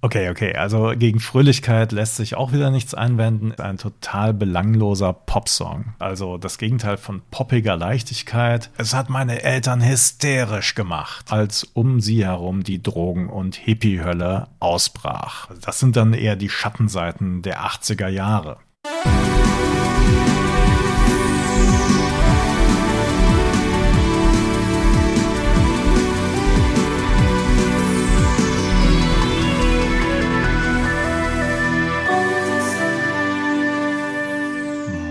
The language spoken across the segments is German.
Okay, okay, also gegen Fröhlichkeit lässt sich auch wieder nichts einwenden. Ein total belangloser Popsong. Also das Gegenteil von poppiger Leichtigkeit. Es hat meine Eltern hysterisch gemacht, als um sie herum die Drogen- und Hippie-Hölle ausbrach. Das sind dann eher die Schattenseiten der 80er Jahre.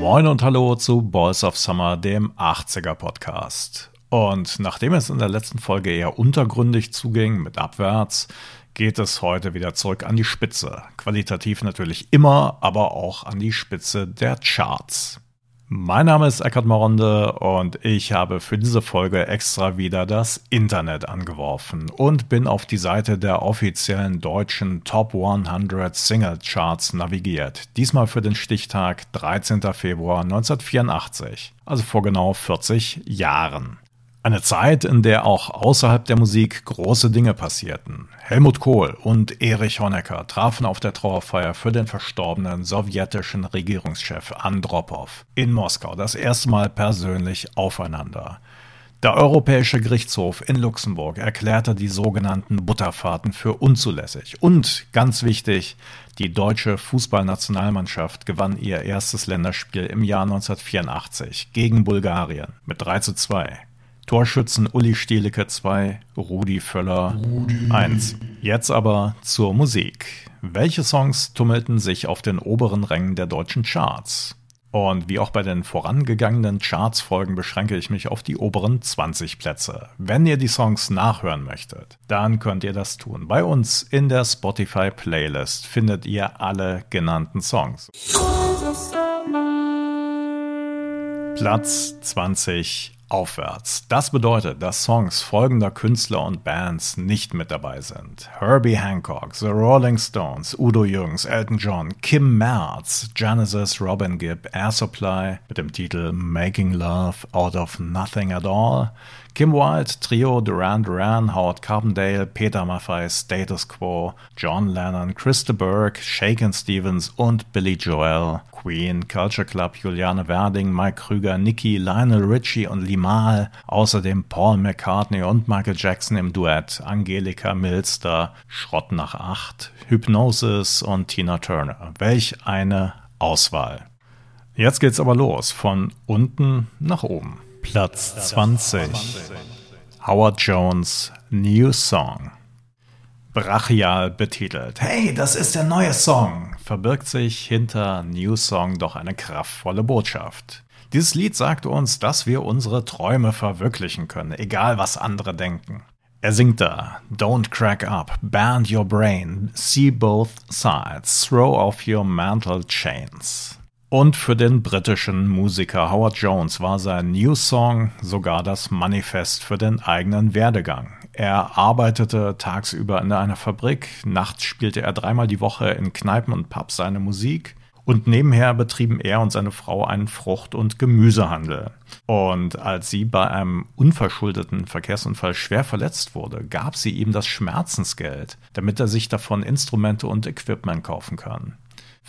Moin und hallo zu Balls of Summer, dem 80er Podcast. Und nachdem es in der letzten Folge eher untergründig zuging mit Abwärts, geht es heute wieder zurück an die Spitze. Qualitativ natürlich immer, aber auch an die Spitze der Charts. Mein Name ist Eckhard Moronde und ich habe für diese Folge extra wieder das Internet angeworfen und bin auf die Seite der offiziellen deutschen Top 100 Single Charts navigiert. Diesmal für den Stichtag 13. Februar 1984, also vor genau 40 Jahren. Eine Zeit, in der auch außerhalb der Musik große Dinge passierten. Helmut Kohl und Erich Honecker trafen auf der Trauerfeier für den verstorbenen sowjetischen Regierungschef Andropov in Moskau das erste Mal persönlich aufeinander. Der Europäische Gerichtshof in Luxemburg erklärte die sogenannten Butterfahrten für unzulässig. Und ganz wichtig, die deutsche Fußballnationalmannschaft gewann ihr erstes Länderspiel im Jahr 1984 gegen Bulgarien mit 3 zu 2. Torschützen Uli Stielicke 2, Rudi Völler 1. Jetzt aber zur Musik. Welche Songs tummelten sich auf den oberen Rängen der deutschen Charts? Und wie auch bei den vorangegangenen Charts-Folgen beschränke ich mich auf die oberen 20 Plätze. Wenn ihr die Songs nachhören möchtet, dann könnt ihr das tun. Bei uns in der Spotify-Playlist findet ihr alle genannten Songs. Platz 20 aufwärts. Das bedeutet, dass Songs folgender Künstler und Bands nicht mit dabei sind. Herbie Hancock, The Rolling Stones, Udo Jürgens, Elton John, Kim Merz, Genesis, Robin Gibb, Air Supply mit dem Titel Making Love Out of Nothing at All, Kim Wilde, Trio, Duran Duran, Howard Carbondale, Peter Maffay, Status Quo, John Lennon, Christa Burke, Shaken Stevens und Billy Joel, Queen, Culture Club, Juliane Werding, Mike Krüger, Nicky, Lionel Richie und Limal, außerdem Paul McCartney und Michael Jackson im Duett, Angelika Milster, Schrott nach acht, Hypnosis und Tina Turner. Welch eine Auswahl. Jetzt geht's aber los, von unten nach oben. Platz 20. Howard Jones New Song. Brachial betitelt. Hey, das ist der neue Song. Verbirgt sich hinter New Song doch eine kraftvolle Botschaft. Dieses Lied sagt uns, dass wir unsere Träume verwirklichen können, egal was andere denken. Er singt da, Don't crack up, band your brain, see both sides, throw off your mental chains. Und für den britischen Musiker Howard Jones war sein New Song sogar das Manifest für den eigenen Werdegang. Er arbeitete tagsüber in einer Fabrik, nachts spielte er dreimal die Woche in Kneipen und Pubs seine Musik und nebenher betrieben er und seine Frau einen Frucht- und Gemüsehandel. Und als sie bei einem unverschuldeten Verkehrsunfall schwer verletzt wurde, gab sie ihm das Schmerzensgeld, damit er sich davon Instrumente und Equipment kaufen kann.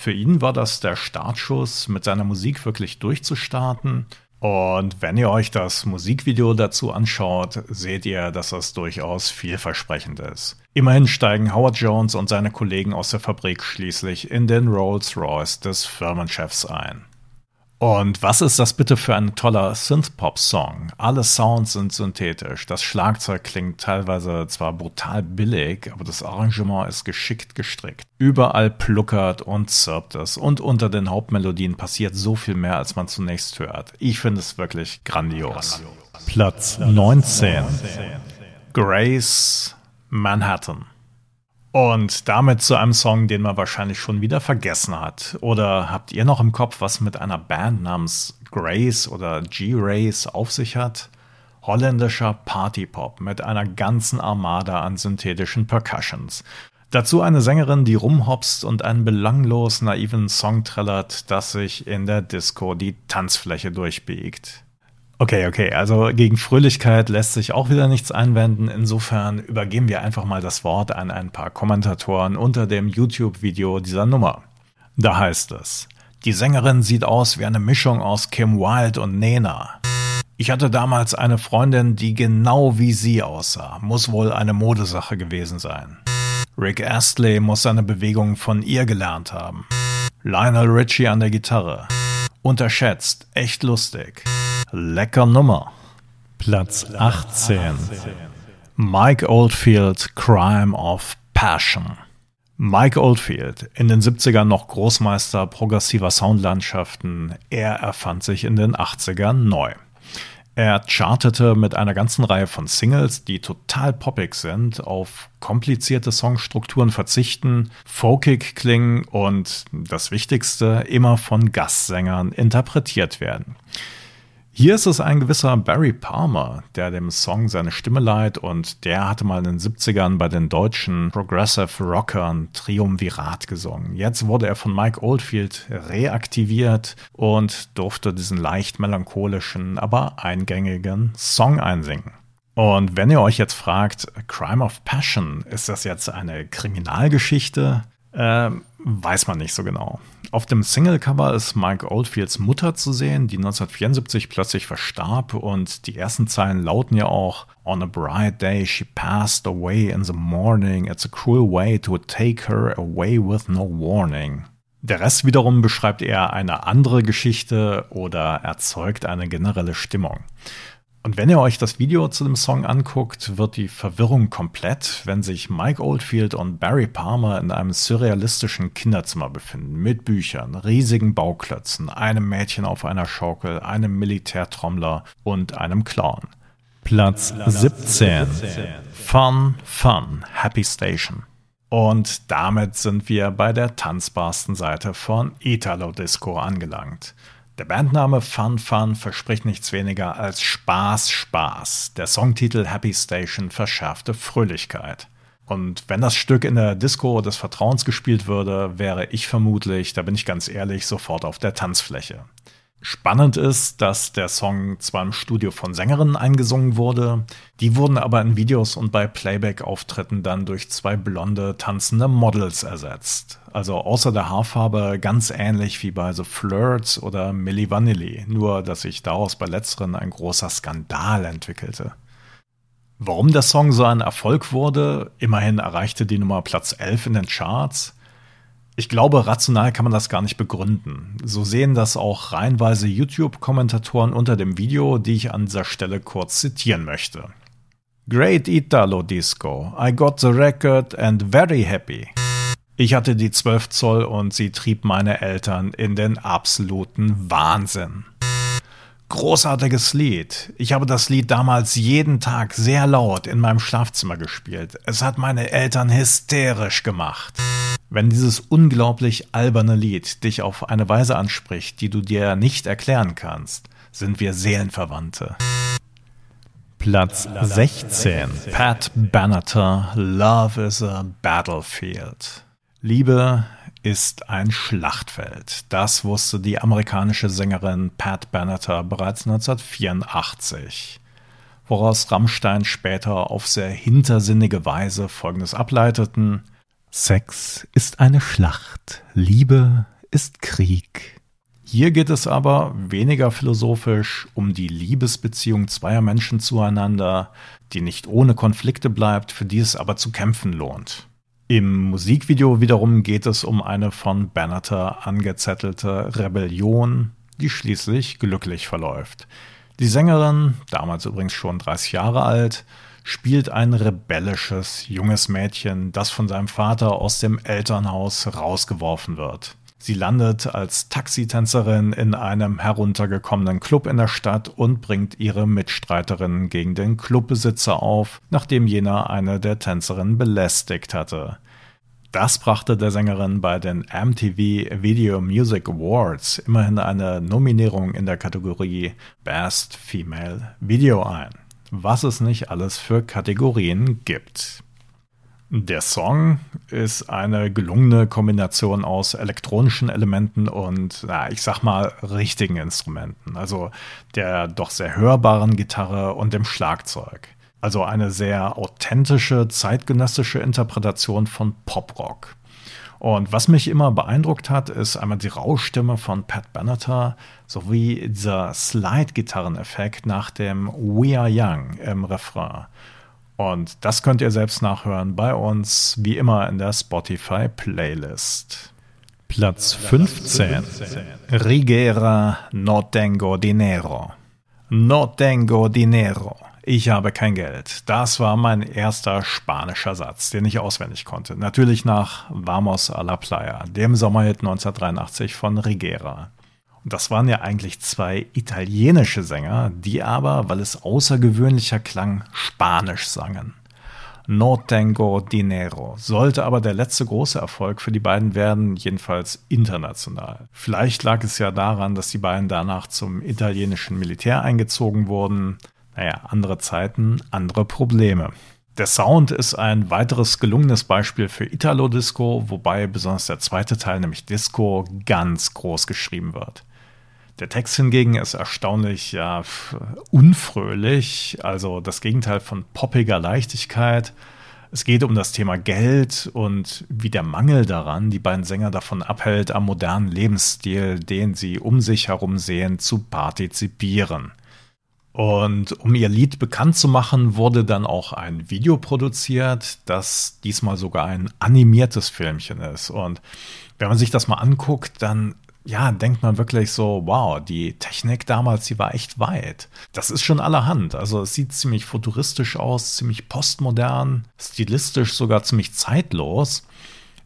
Für ihn war das der Startschuss, mit seiner Musik wirklich durchzustarten. Und wenn ihr euch das Musikvideo dazu anschaut, seht ihr, dass das durchaus vielversprechend ist. Immerhin steigen Howard Jones und seine Kollegen aus der Fabrik schließlich in den Rolls-Royce des Firmenchefs ein. Und was ist das bitte für ein toller Synthpop-Song? Alle Sounds sind synthetisch. Das Schlagzeug klingt teilweise zwar brutal billig, aber das Arrangement ist geschickt gestrickt. Überall pluckert und zirpt es. Und unter den Hauptmelodien passiert so viel mehr, als man zunächst hört. Ich finde es wirklich grandios. Platz 19. Grace Manhattan. Und damit zu einem Song, den man wahrscheinlich schon wieder vergessen hat. Oder habt ihr noch im Kopf, was mit einer Band namens Grace oder G-Race auf sich hat? Holländischer Partypop mit einer ganzen Armada an synthetischen Percussions. Dazu eine Sängerin, die rumhopst und einen belanglos naiven Song trällert, das sich in der Disco die Tanzfläche durchbiegt. Okay, okay, also gegen Fröhlichkeit lässt sich auch wieder nichts einwenden. Insofern übergeben wir einfach mal das Wort an ein paar Kommentatoren unter dem YouTube-Video dieser Nummer. Da heißt es, die Sängerin sieht aus wie eine Mischung aus Kim Wilde und Nena. Ich hatte damals eine Freundin, die genau wie sie aussah. Muss wohl eine Modesache gewesen sein. Rick Astley muss seine Bewegungen von ihr gelernt haben. Lionel Richie an der Gitarre. Unterschätzt, echt lustig. Lecker Nummer. Platz 18. Mike Oldfield, Crime of Passion. Mike Oldfield, in den 70ern noch Großmeister progressiver Soundlandschaften, er erfand sich in den 80ern neu. Er chartete mit einer ganzen Reihe von Singles, die total poppig sind, auf komplizierte Songstrukturen verzichten, folkig klingen und das Wichtigste immer von Gastsängern interpretiert werden. Hier ist es ein gewisser Barry Palmer, der dem Song seine Stimme leiht und der hatte mal in den 70ern bei den deutschen Progressive Rockern Triumvirat gesungen. Jetzt wurde er von Mike Oldfield reaktiviert und durfte diesen leicht melancholischen, aber eingängigen Song einsingen. Und wenn ihr euch jetzt fragt, Crime of Passion, ist das jetzt eine Kriminalgeschichte? Äh, weiß man nicht so genau. Auf dem Singlecover ist Mike Oldfields Mutter zu sehen, die 1974 plötzlich verstarb und die ersten Zeilen lauten ja auch On a bright day she passed away in the morning. It's a cruel way to take her away with no warning. Der Rest wiederum beschreibt eher eine andere Geschichte oder erzeugt eine generelle Stimmung. Und wenn ihr euch das Video zu dem Song anguckt, wird die Verwirrung komplett, wenn sich Mike Oldfield und Barry Palmer in einem surrealistischen Kinderzimmer befinden, mit Büchern, riesigen Bauklötzen, einem Mädchen auf einer Schaukel, einem Militärtrommler und einem Clown. Platz 17. Fun, Fun, Happy Station. Und damit sind wir bei der tanzbarsten Seite von Italo Disco angelangt. Der Bandname Fun Fun verspricht nichts weniger als Spaß, Spaß. Der Songtitel Happy Station verschärfte Fröhlichkeit. Und wenn das Stück in der Disco des Vertrauens gespielt würde, wäre ich vermutlich, da bin ich ganz ehrlich, sofort auf der Tanzfläche. Spannend ist, dass der Song zwar im Studio von Sängerinnen eingesungen wurde, die wurden aber in Videos und bei Playback-Auftritten dann durch zwei blonde, tanzende Models ersetzt. Also außer der Haarfarbe ganz ähnlich wie bei The Flirts oder Milli Vanilli, nur dass sich daraus bei letzteren ein großer Skandal entwickelte. Warum der Song so ein Erfolg wurde, immerhin erreichte die Nummer Platz 11 in den Charts, ich glaube, rational kann man das gar nicht begründen. So sehen das auch reihenweise YouTube-Kommentatoren unter dem Video, die ich an dieser Stelle kurz zitieren möchte. Great Italo Disco. I got the record and very happy. Ich hatte die 12 Zoll und sie trieb meine Eltern in den absoluten Wahnsinn. Großartiges Lied. Ich habe das Lied damals jeden Tag sehr laut in meinem Schlafzimmer gespielt. Es hat meine Eltern hysterisch gemacht. Wenn dieses unglaublich alberne Lied dich auf eine Weise anspricht, die du dir nicht erklären kannst, sind wir Seelenverwandte. Platz 16. Pat Benatar, Love is a Battlefield. Liebe ist ein Schlachtfeld. Das wusste die amerikanische Sängerin Pat Benatar bereits 1984. Woraus Rammstein später auf sehr hintersinnige Weise Folgendes ableiteten – Sex ist eine Schlacht, Liebe ist Krieg. Hier geht es aber weniger philosophisch um die Liebesbeziehung zweier Menschen zueinander, die nicht ohne Konflikte bleibt, für die es aber zu kämpfen lohnt. Im Musikvideo wiederum geht es um eine von Banneter angezettelte Rebellion, die schließlich glücklich verläuft. Die Sängerin, damals übrigens schon 30 Jahre alt, spielt ein rebellisches junges Mädchen, das von seinem Vater aus dem Elternhaus rausgeworfen wird. Sie landet als Taxitänzerin in einem heruntergekommenen Club in der Stadt und bringt ihre Mitstreiterin gegen den Clubbesitzer auf, nachdem jener eine der Tänzerinnen belästigt hatte. Das brachte der Sängerin bei den MTV Video Music Awards immerhin eine Nominierung in der Kategorie Best Female Video ein was es nicht alles für Kategorien gibt. Der Song ist eine gelungene Kombination aus elektronischen Elementen und, na, ich sag mal, richtigen Instrumenten. Also der doch sehr hörbaren Gitarre und dem Schlagzeug. Also eine sehr authentische, zeitgenössische Interpretation von Poprock. Und was mich immer beeindruckt hat, ist einmal die Rauschstimme von Pat Benatar sowie dieser Slide-Gitarreneffekt nach dem We Are Young im Refrain. Und das könnt ihr selbst nachhören bei uns, wie immer in der Spotify-Playlist. Platz 15. Rigera No tengo dinero. No tengo dinero. Ich habe kein Geld. Das war mein erster spanischer Satz, den ich auswendig konnte. Natürlich nach Vamos a la Playa, dem Sommerhit 1983 von Rigera. Das waren ja eigentlich zwei italienische Sänger, die aber, weil es außergewöhnlicher klang, Spanisch sangen. No tengo dinero sollte aber der letzte große Erfolg für die beiden werden, jedenfalls international. Vielleicht lag es ja daran, dass die beiden danach zum italienischen Militär eingezogen wurden. Naja, andere Zeiten, andere Probleme. Der Sound ist ein weiteres gelungenes Beispiel für Italo-Disco, wobei besonders der zweite Teil, nämlich Disco, ganz groß geschrieben wird. Der Text hingegen ist erstaunlich ja, unfröhlich, also das Gegenteil von poppiger Leichtigkeit. Es geht um das Thema Geld und wie der Mangel daran die beiden Sänger davon abhält, am modernen Lebensstil, den sie um sich herum sehen, zu partizipieren. Und um ihr Lied bekannt zu machen, wurde dann auch ein Video produziert, das diesmal sogar ein animiertes Filmchen ist. Und wenn man sich das mal anguckt, dann ja, denkt man wirklich so, wow, die Technik damals, die war echt weit. Das ist schon allerhand. Also es sieht ziemlich futuristisch aus, ziemlich postmodern, stilistisch sogar ziemlich zeitlos.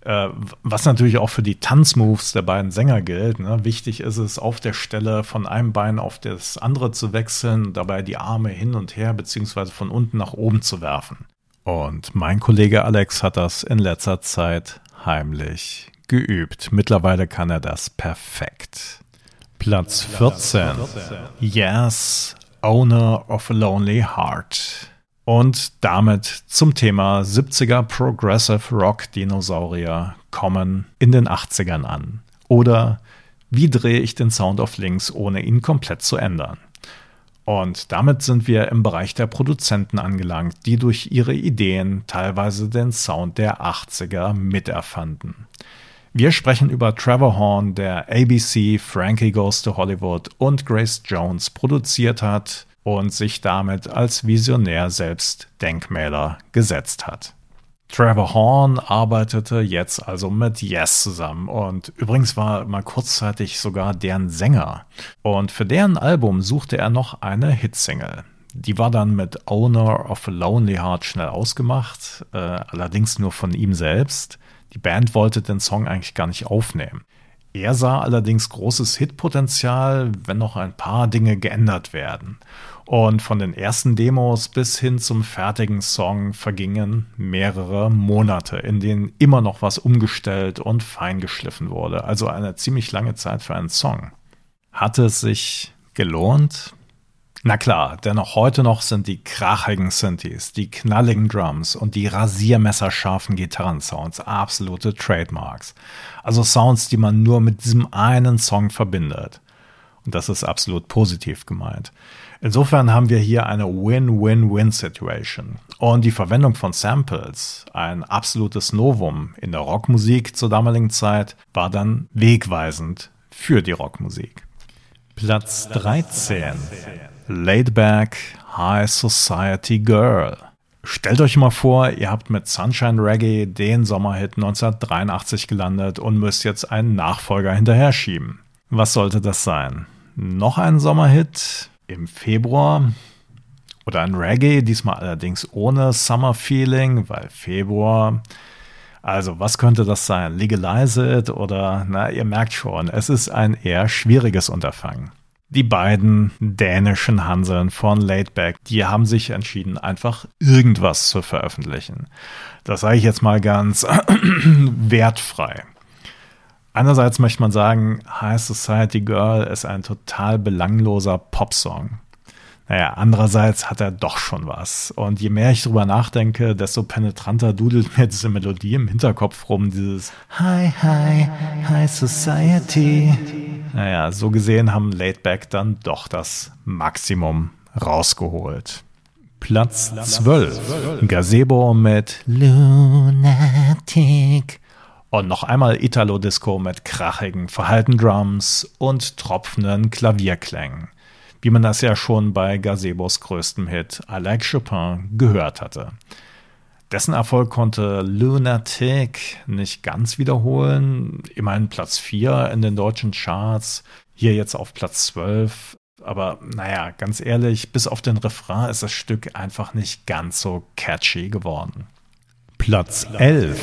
Äh, was natürlich auch für die Tanzmoves der beiden Sänger gilt. Ne? Wichtig ist es, auf der Stelle von einem Bein auf das andere zu wechseln, dabei die Arme hin und her beziehungsweise von unten nach oben zu werfen. Und mein Kollege Alex hat das in letzter Zeit heimlich geübt. Mittlerweile kann er das perfekt. Platz 14. Yes, Owner of a Lonely Heart. Und damit zum Thema 70er Progressive Rock Dinosaurier kommen in den 80ern an. Oder wie drehe ich den Sound auf links, ohne ihn komplett zu ändern? Und damit sind wir im Bereich der Produzenten angelangt, die durch ihre Ideen teilweise den Sound der 80er miterfanden. Wir sprechen über Trevor Horn, der ABC, Frankie Goes to Hollywood und Grace Jones produziert hat und sich damit als Visionär selbst Denkmäler gesetzt hat. Trevor Horn arbeitete jetzt also mit Yes zusammen und übrigens war mal kurzzeitig sogar deren Sänger. Und für deren Album suchte er noch eine Hitsingle. Die war dann mit Owner of a Lonely Heart schnell ausgemacht, äh, allerdings nur von ihm selbst. Die Band wollte den Song eigentlich gar nicht aufnehmen. Er sah allerdings großes Hitpotenzial, wenn noch ein paar Dinge geändert werden. Und von den ersten Demos bis hin zum fertigen Song vergingen mehrere Monate, in denen immer noch was umgestellt und feingeschliffen wurde. Also eine ziemlich lange Zeit für einen Song. Hatte es sich gelohnt? Na klar, denn auch heute noch sind die krachigen Synthes, die knalligen Drums und die rasiermesserscharfen Gitarrensounds absolute Trademarks. Also Sounds, die man nur mit diesem einen Song verbindet. Und das ist absolut positiv gemeint. Insofern haben wir hier eine Win-Win-Win-Situation. Und die Verwendung von Samples, ein absolutes Novum in der Rockmusik zur damaligen Zeit, war dann wegweisend für die Rockmusik. Platz 13. Laidback High Society Girl. Stellt euch mal vor, ihr habt mit Sunshine Reggae den Sommerhit 1983 gelandet und müsst jetzt einen Nachfolger hinterher schieben. Was sollte das sein? Noch ein Sommerhit im Februar? Oder ein Reggae, diesmal allerdings ohne Summer Feeling, weil Februar. Also, was könnte das sein? Legalize it oder, na, ihr merkt schon, es ist ein eher schwieriges Unterfangen. Die beiden dänischen Hanseln von Laidback, die haben sich entschieden, einfach irgendwas zu veröffentlichen. Das sage ich jetzt mal ganz wertfrei. Einerseits möchte man sagen, High Society Girl ist ein total belangloser Popsong. Naja, andererseits hat er doch schon was. Und je mehr ich drüber nachdenke, desto penetranter dudelt mir diese Melodie im Hinterkopf rum, dieses Hi, Hi, High Society. Naja, so gesehen haben Laidback dann doch das Maximum rausgeholt. Platz 12. Gazebo mit Lunatic. Und noch einmal Italo-Disco mit krachigen, verhalten Drums und tropfenden Klavierklängen wie man das ja schon bei Gazebos größtem Hit Like Chopin gehört hatte. Dessen Erfolg konnte Lunatic nicht ganz wiederholen. Immerhin Platz 4 in den deutschen Charts, hier jetzt auf Platz 12. Aber naja, ganz ehrlich, bis auf den Refrain ist das Stück einfach nicht ganz so catchy geworden. Platz 11.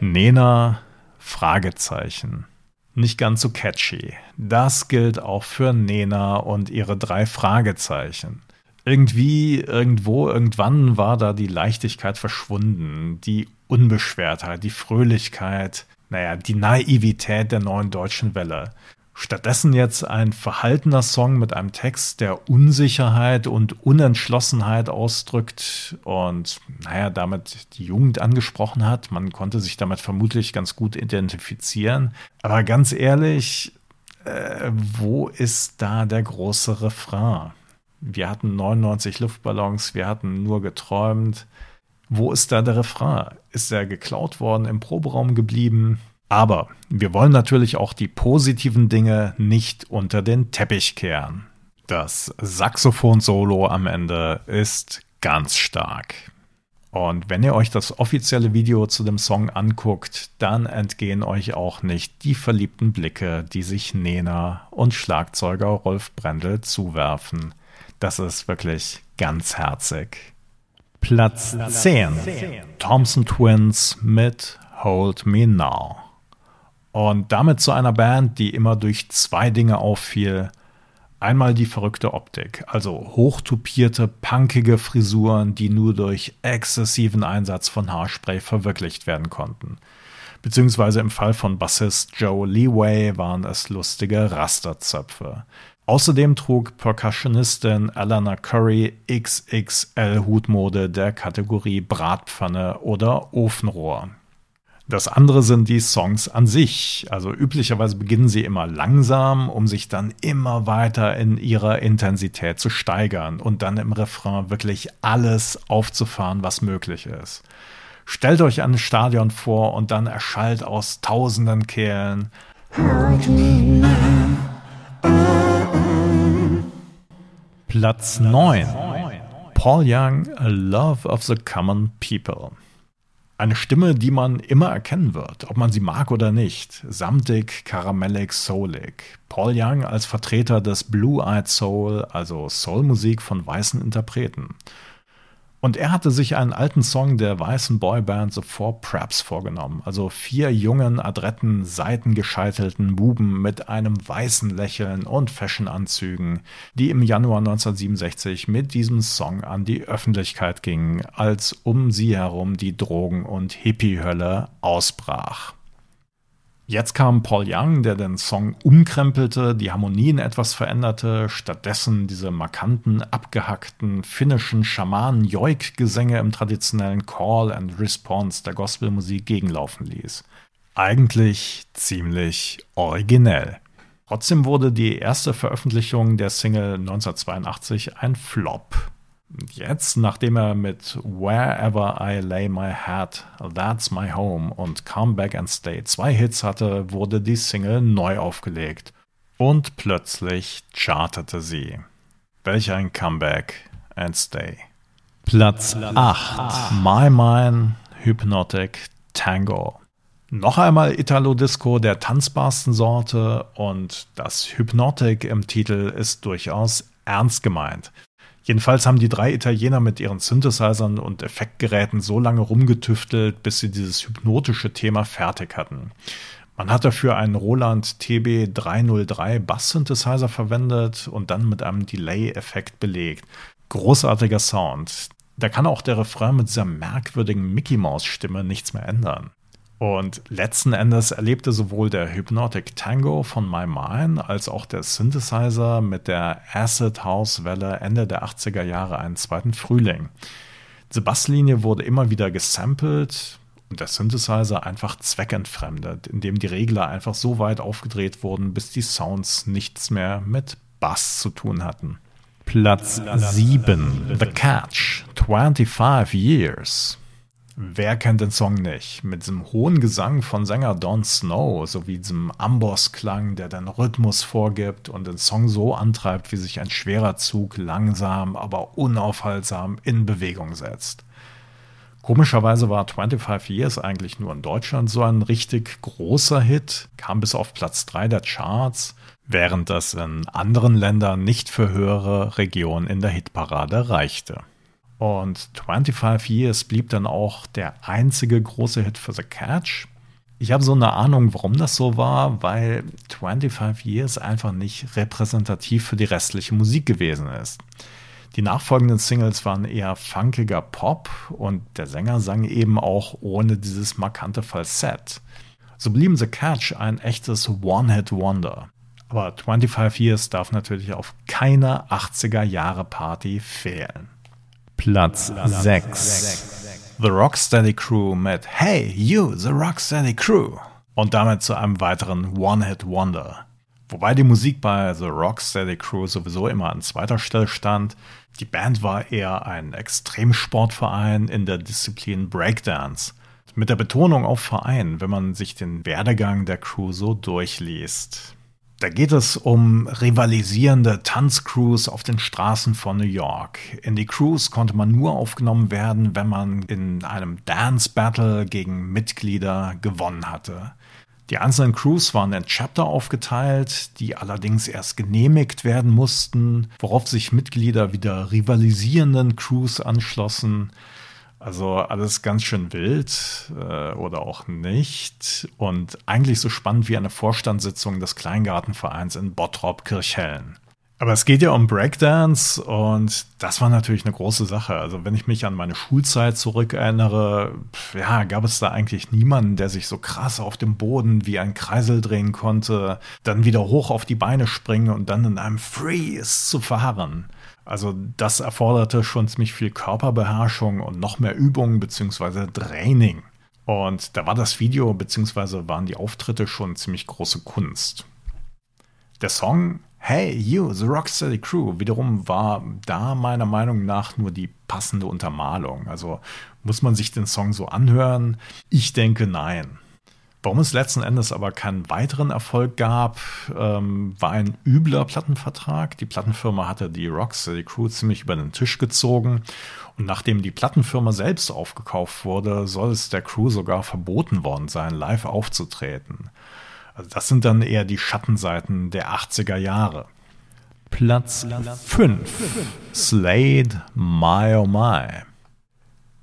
Nena, Fragezeichen nicht ganz so catchy. Das gilt auch für Nena und ihre drei Fragezeichen. Irgendwie, irgendwo, irgendwann war da die Leichtigkeit verschwunden, die Unbeschwertheit, die Fröhlichkeit, naja, die Naivität der neuen deutschen Welle. Stattdessen jetzt ein verhaltener Song mit einem Text, der Unsicherheit und Unentschlossenheit ausdrückt und, naja, damit die Jugend angesprochen hat. Man konnte sich damit vermutlich ganz gut identifizieren. Aber ganz ehrlich, äh, wo ist da der große Refrain? Wir hatten 99 Luftballons, wir hatten nur geträumt. Wo ist da der Refrain? Ist er geklaut worden, im Proberaum geblieben? Aber wir wollen natürlich auch die positiven Dinge nicht unter den Teppich kehren. Das Saxophon-Solo am Ende ist ganz stark. Und wenn ihr euch das offizielle Video zu dem Song anguckt, dann entgehen euch auch nicht die verliebten Blicke, die sich Nena und Schlagzeuger Rolf Brendel zuwerfen. Das ist wirklich ganz herzig. Platz 10. Thompson Twins mit Hold Me Now. Und damit zu einer Band, die immer durch zwei Dinge auffiel. Einmal die verrückte Optik, also hochtupierte, punkige Frisuren, die nur durch exzessiven Einsatz von Haarspray verwirklicht werden konnten. Beziehungsweise im Fall von Bassist Joe Leeway waren es lustige Rasterzöpfe. Außerdem trug Percussionistin Alana Curry XXL Hutmode der Kategorie Bratpfanne oder Ofenrohr. Das andere sind die Songs an sich. Also üblicherweise beginnen sie immer langsam, um sich dann immer weiter in ihrer Intensität zu steigern und dann im Refrain wirklich alles aufzufahren, was möglich ist. Stellt euch ein Stadion vor und dann erschallt aus tausenden Kehlen Platz 9 Paul Young, Love of the Common People. Eine Stimme, die man immer erkennen wird, ob man sie mag oder nicht. Samtig, karamellig, soulig. Paul Young als Vertreter des Blue-Eyed Soul, also Soulmusik von weißen Interpreten. Und er hatte sich einen alten Song der weißen Boyband The Four Preps vorgenommen, also vier jungen, adretten, seitengescheitelten Buben mit einem weißen Lächeln und Fashionanzügen, die im Januar 1967 mit diesem Song an die Öffentlichkeit gingen, als um sie herum die Drogen- und Hippie-Hölle ausbrach. Jetzt kam Paul Young, der den Song umkrempelte, die Harmonien etwas veränderte, stattdessen diese markanten, abgehackten finnischen Schamanen-Joik-Gesänge im traditionellen Call and Response der Gospelmusik gegenlaufen ließ. Eigentlich ziemlich originell. Trotzdem wurde die erste Veröffentlichung der Single 1982 ein Flop. Jetzt, nachdem er mit Wherever I Lay My Head, That's My Home und Come Back and Stay zwei Hits hatte, wurde die Single neu aufgelegt. Und plötzlich chartete sie. Welch ein Comeback and Stay. Platz 8. My Mind, Hypnotic Tango. Noch einmal Italo-Disco der tanzbarsten Sorte und das Hypnotic im Titel ist durchaus ernst gemeint. Jedenfalls haben die drei Italiener mit ihren Synthesizern und Effektgeräten so lange rumgetüftelt, bis sie dieses hypnotische Thema fertig hatten. Man hat dafür einen Roland TB303 Bass-Synthesizer verwendet und dann mit einem Delay-Effekt belegt. Großartiger Sound. Da kann auch der Refrain mit dieser merkwürdigen Mickey-Maus-Stimme nichts mehr ändern. Und letzten Endes erlebte sowohl der Hypnotic Tango von My Mind als auch der Synthesizer mit der Acid House Welle Ende der 80er Jahre einen zweiten Frühling. Diese Basslinie wurde immer wieder gesampelt und der Synthesizer einfach zweckentfremdet, indem die Regler einfach so weit aufgedreht wurden, bis die Sounds nichts mehr mit Bass zu tun hatten. Platz 7 The Catch 25 Years Wer kennt den Song nicht? Mit diesem hohen Gesang von Sänger Don Snow, sowie diesem Amboss-Klang, der den Rhythmus vorgibt und den Song so antreibt, wie sich ein schwerer Zug langsam, aber unaufhaltsam in Bewegung setzt. Komischerweise war 25 Years eigentlich nur in Deutschland so ein richtig großer Hit, kam bis auf Platz 3 der Charts, während das in anderen Ländern nicht für höhere Regionen in der Hitparade reichte. Und 25 Years blieb dann auch der einzige große Hit für The Catch. Ich habe so eine Ahnung, warum das so war, weil 25 Years einfach nicht repräsentativ für die restliche Musik gewesen ist. Die nachfolgenden Singles waren eher funkiger Pop und der Sänger sang eben auch ohne dieses markante Falsett. So blieben The Catch ein echtes One-Hit-Wonder. Aber 25 Years darf natürlich auf keiner 80er Jahre Party fehlen. Platz 6. The Rocksteady Crew mit Hey, you, the Rocksteady Crew. Und damit zu einem weiteren One-Hit-Wonder. Wobei die Musik bei The Rocksteady Crew sowieso immer an zweiter Stelle stand. Die Band war eher ein Extremsportverein in der Disziplin Breakdance. Mit der Betonung auf Verein, wenn man sich den Werdegang der Crew so durchliest. Da geht es um rivalisierende Tanzcrews auf den Straßen von New York. In die Crews konnte man nur aufgenommen werden, wenn man in einem Dance Battle gegen Mitglieder gewonnen hatte. Die einzelnen Crews waren in Chapter aufgeteilt, die allerdings erst genehmigt werden mussten, worauf sich Mitglieder wieder rivalisierenden Crews anschlossen. Also alles ganz schön wild äh, oder auch nicht. Und eigentlich so spannend wie eine Vorstandssitzung des Kleingartenvereins in Bottrop Kirchhellen. Aber es geht ja um Breakdance und das war natürlich eine große Sache. Also wenn ich mich an meine Schulzeit zurückerinnere, ja, gab es da eigentlich niemanden, der sich so krass auf dem Boden wie ein Kreisel drehen konnte, dann wieder hoch auf die Beine springen und dann in einem Freeze zu verharren. Also das erforderte schon ziemlich viel Körperbeherrschung und noch mehr Übung bzw. Training. Und da war das Video bzw. waren die Auftritte schon ziemlich große Kunst. Der Song Hey You, The Rocksteady Crew wiederum war da meiner Meinung nach nur die passende Untermalung. Also muss man sich den Song so anhören? Ich denke nein. Warum es letzten Endes aber keinen weiteren Erfolg gab, ähm, war ein übler Plattenvertrag. Die Plattenfirma hatte die Rocksteady Crew ziemlich über den Tisch gezogen. Und nachdem die Plattenfirma selbst aufgekauft wurde, soll es der Crew sogar verboten worden sein, live aufzutreten. Also das sind dann eher die Schattenseiten der 80er Jahre. Platz 5. Slade My Oh My.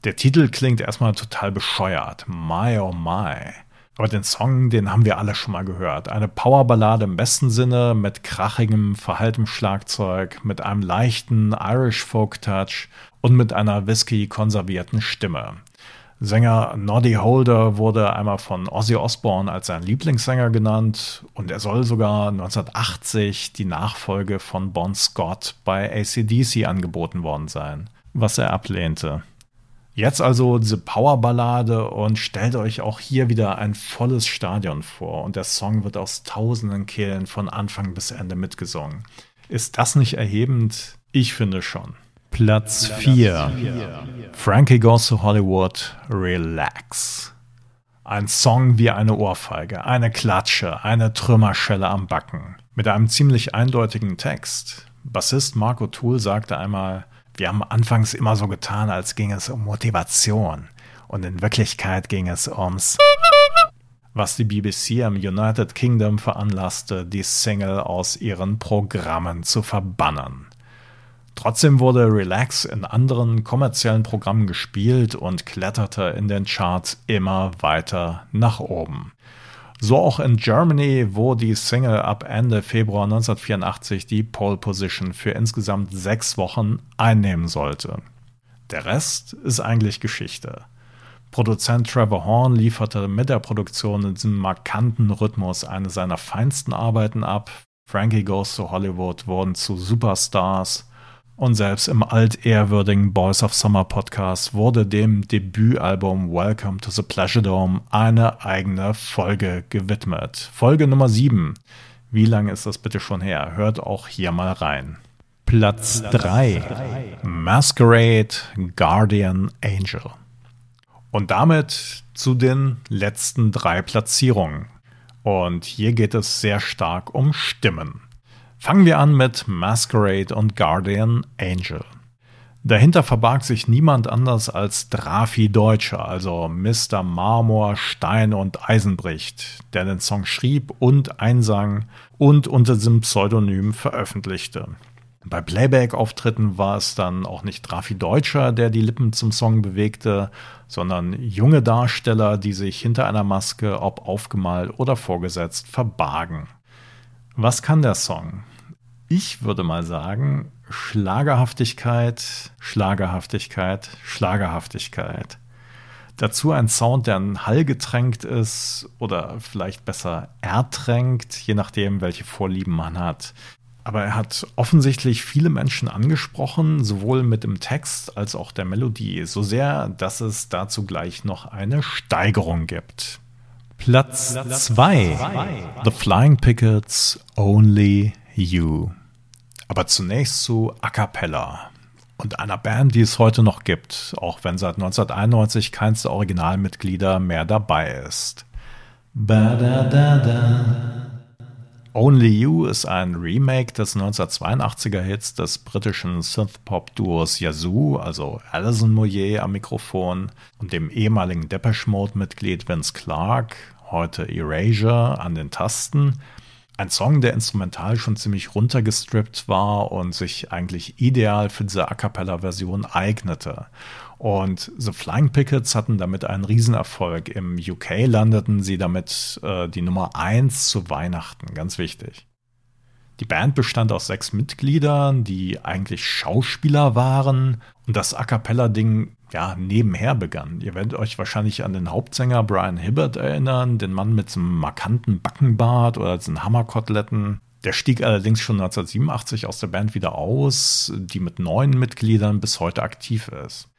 Der Titel klingt erstmal total bescheuert. My Oh My. Aber den Song, den haben wir alle schon mal gehört. Eine Powerballade im besten Sinne mit krachigem, verhaltenem Schlagzeug, mit einem leichten Irish Folk Touch und mit einer Whisky-konservierten Stimme. Sänger Noddy Holder wurde einmal von Ozzy Osbourne als sein Lieblingssänger genannt und er soll sogar 1980 die Nachfolge von Bon Scott bei ACDC angeboten worden sein, was er ablehnte. Jetzt also diese Powerballade und stellt euch auch hier wieder ein volles Stadion vor und der Song wird aus tausenden Kehlen von Anfang bis Ende mitgesungen. Ist das nicht erhebend? Ich finde schon. Platz 4. Frankie Goes to Hollywood, Relax. Ein Song wie eine Ohrfeige, eine Klatsche, eine Trümmerschelle am Backen. Mit einem ziemlich eindeutigen Text. Bassist Marco Tool sagte einmal, wir haben anfangs immer so getan, als ging es um Motivation. Und in Wirklichkeit ging es ums, was die BBC im United Kingdom veranlasste, die Single aus ihren Programmen zu verbannen. Trotzdem wurde Relax in anderen kommerziellen Programmen gespielt und kletterte in den Charts immer weiter nach oben. So auch in Germany, wo die Single ab Ende Februar 1984 die Pole Position für insgesamt sechs Wochen einnehmen sollte. Der Rest ist eigentlich Geschichte. Produzent Trevor Horn lieferte mit der Produktion in diesem markanten Rhythmus eine seiner feinsten Arbeiten ab. Frankie Goes to Hollywood wurden zu Superstars und selbst im altehrwürdigen Boys of Summer Podcast wurde dem Debütalbum Welcome to the Pleasure Dome eine eigene Folge gewidmet. Folge Nummer 7. Wie lange ist das bitte schon her? Hört auch hier mal rein. Platz 3. Masquerade Guardian Angel. Und damit zu den letzten drei Platzierungen. Und hier geht es sehr stark um Stimmen. Fangen wir an mit Masquerade und Guardian Angel. Dahinter verbarg sich niemand anders als Drafi Deutscher, also Mr. Marmor, Stein und Eisenbricht, der den Song schrieb und einsang und unter diesem Pseudonym veröffentlichte. Bei Playback-Auftritten war es dann auch nicht Drafi Deutscher, der die Lippen zum Song bewegte, sondern junge Darsteller, die sich hinter einer Maske, ob aufgemalt oder vorgesetzt, verbargen. Was kann der Song? Ich würde mal sagen, Schlagerhaftigkeit, Schlagerhaftigkeit, Schlagerhaftigkeit. Dazu ein Sound, der an Hall getränkt ist oder vielleicht besser ertränkt, je nachdem, welche Vorlieben man hat. Aber er hat offensichtlich viele Menschen angesprochen, sowohl mit dem Text als auch der Melodie, so sehr, dass es dazu gleich noch eine Steigerung gibt. Platz 2. The Flying Pickets Only You. Aber zunächst zu A Cappella und einer Band, die es heute noch gibt, auch wenn seit 1991 keins der Originalmitglieder mehr dabei ist. Only You ist ein Remake des 1982er Hits des britischen Synthpop-Duos Yazoo, also Alison Moyer am Mikrofon und dem ehemaligen Depeche Mode-Mitglied Vince Clark heute Erasure an den Tasten. Ein Song, der instrumental schon ziemlich runtergestrippt war und sich eigentlich ideal für diese A Cappella-Version eignete. Und The Flying Pickets hatten damit einen Riesenerfolg. Im UK landeten sie damit äh, die Nummer 1 zu Weihnachten, ganz wichtig. Die Band bestand aus sechs Mitgliedern, die eigentlich Schauspieler waren und das A cappella-Ding ja nebenher begann. Ihr werdet euch wahrscheinlich an den Hauptsänger Brian Hibbert erinnern, den Mann mit einem markanten Backenbart oder diesen Hammerkoteletten. Der stieg allerdings schon 1987 aus der Band wieder aus, die mit neun Mitgliedern bis heute aktiv ist.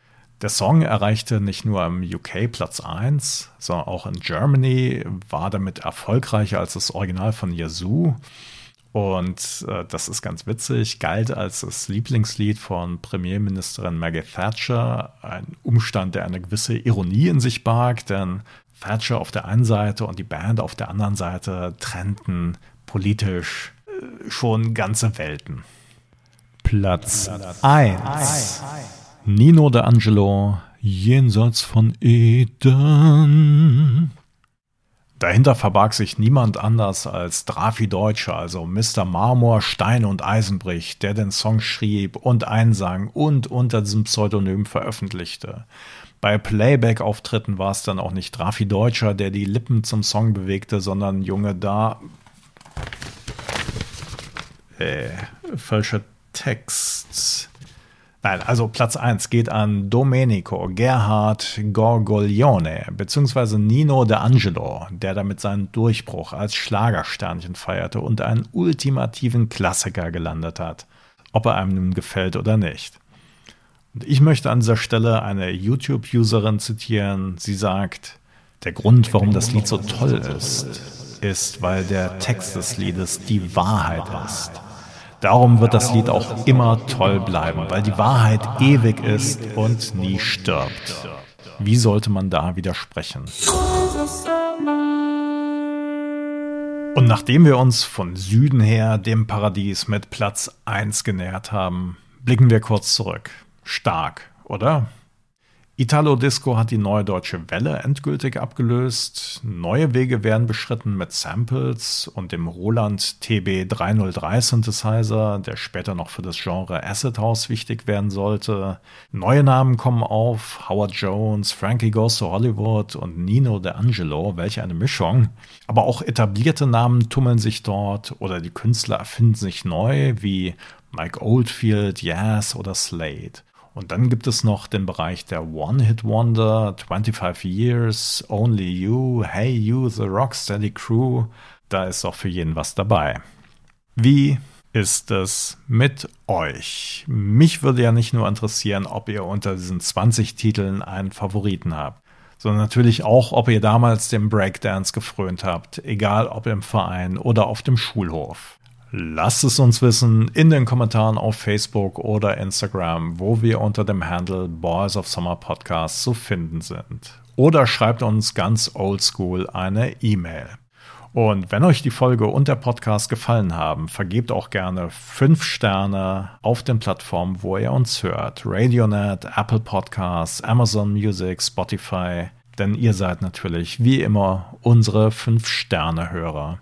Der Song erreichte nicht nur im UK Platz 1, sondern auch in Germany, war damit erfolgreicher als das Original von Yazoo und äh, das ist ganz witzig, galt als das Lieblingslied von Premierministerin Maggie Thatcher. Ein Umstand, der eine gewisse Ironie in sich barg, denn Thatcher auf der einen Seite und die Band auf der anderen Seite trennten politisch äh, schon ganze Welten. Platz 1. Nino D'Angelo, Jenseits von Eden. Dahinter verbarg sich niemand anders als Drafi Deutscher, also Mr. Marmor, Stein und Eisenbrich, der den Song schrieb und einsang und unter diesem Pseudonym veröffentlichte. Bei Playback-Auftritten war es dann auch nicht Drafi Deutscher, der die Lippen zum Song bewegte, sondern Junge da. Äh, falscher Text. Nein, also Platz 1 geht an Domenico Gerhard Gorgoglione bzw. Nino D'Angelo, der damit seinen Durchbruch als Schlagersternchen feierte und einen ultimativen Klassiker gelandet hat, ob er einem nun gefällt oder nicht. Und ich möchte an dieser Stelle eine YouTube-Userin zitieren. Sie sagt, der Grund, warum das Lied so toll ist, ist, weil der Text des Liedes die Wahrheit ist. Darum wird das Lied auch immer toll bleiben, weil die Wahrheit ewig ist und nie stirbt. Wie sollte man da widersprechen? Und nachdem wir uns von Süden her dem Paradies mit Platz 1 genähert haben, blicken wir kurz zurück. Stark, oder? Italo Disco hat die neue deutsche Welle endgültig abgelöst. Neue Wege werden beschritten mit Samples und dem Roland TB303 Synthesizer, der später noch für das Genre Acid House wichtig werden sollte. Neue Namen kommen auf, Howard Jones, Frankie Goes to Hollywood und Nino D'Angelo, welche eine Mischung. Aber auch etablierte Namen tummeln sich dort oder die Künstler erfinden sich neu, wie Mike Oldfield, Yas oder Slade. Und dann gibt es noch den Bereich der One-Hit-Wonder, 25 Years, Only You, Hey You, The Rocksteady Crew. Da ist auch für jeden was dabei. Wie ist es mit euch? Mich würde ja nicht nur interessieren, ob ihr unter diesen 20 Titeln einen Favoriten habt, sondern natürlich auch, ob ihr damals dem Breakdance gefrönt habt, egal ob im Verein oder auf dem Schulhof. Lasst es uns wissen in den Kommentaren auf Facebook oder Instagram, wo wir unter dem Handle Boys of Summer Podcast zu finden sind. Oder schreibt uns ganz oldschool eine E-Mail. Und wenn euch die Folge und der Podcast gefallen haben, vergebt auch gerne 5 Sterne auf den Plattformen, wo ihr uns hört. Radionet, Apple Podcasts, Amazon Music, Spotify. Denn ihr seid natürlich wie immer unsere 5-Sterne-Hörer.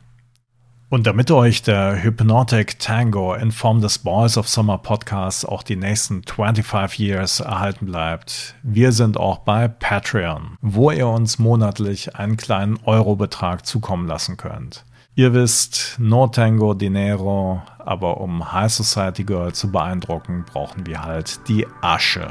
Und damit euch der Hypnotic Tango in Form des Boys of Summer Podcasts auch die nächsten 25 Years erhalten bleibt, wir sind auch bei Patreon, wo ihr uns monatlich einen kleinen Eurobetrag zukommen lassen könnt. Ihr wisst, no Tango Dinero, aber um High Society Girl zu beeindrucken, brauchen wir halt die Asche.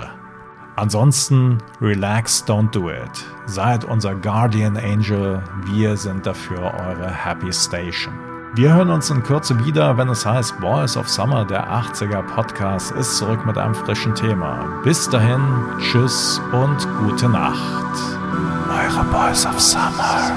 Ansonsten, relax, don't do it. Seid unser Guardian Angel, wir sind dafür eure Happy Station. Wir hören uns in Kürze wieder, wenn es heißt Boys of Summer, der 80er Podcast, ist zurück mit einem frischen Thema. Bis dahin, tschüss und gute Nacht. Eure Boys of Summer.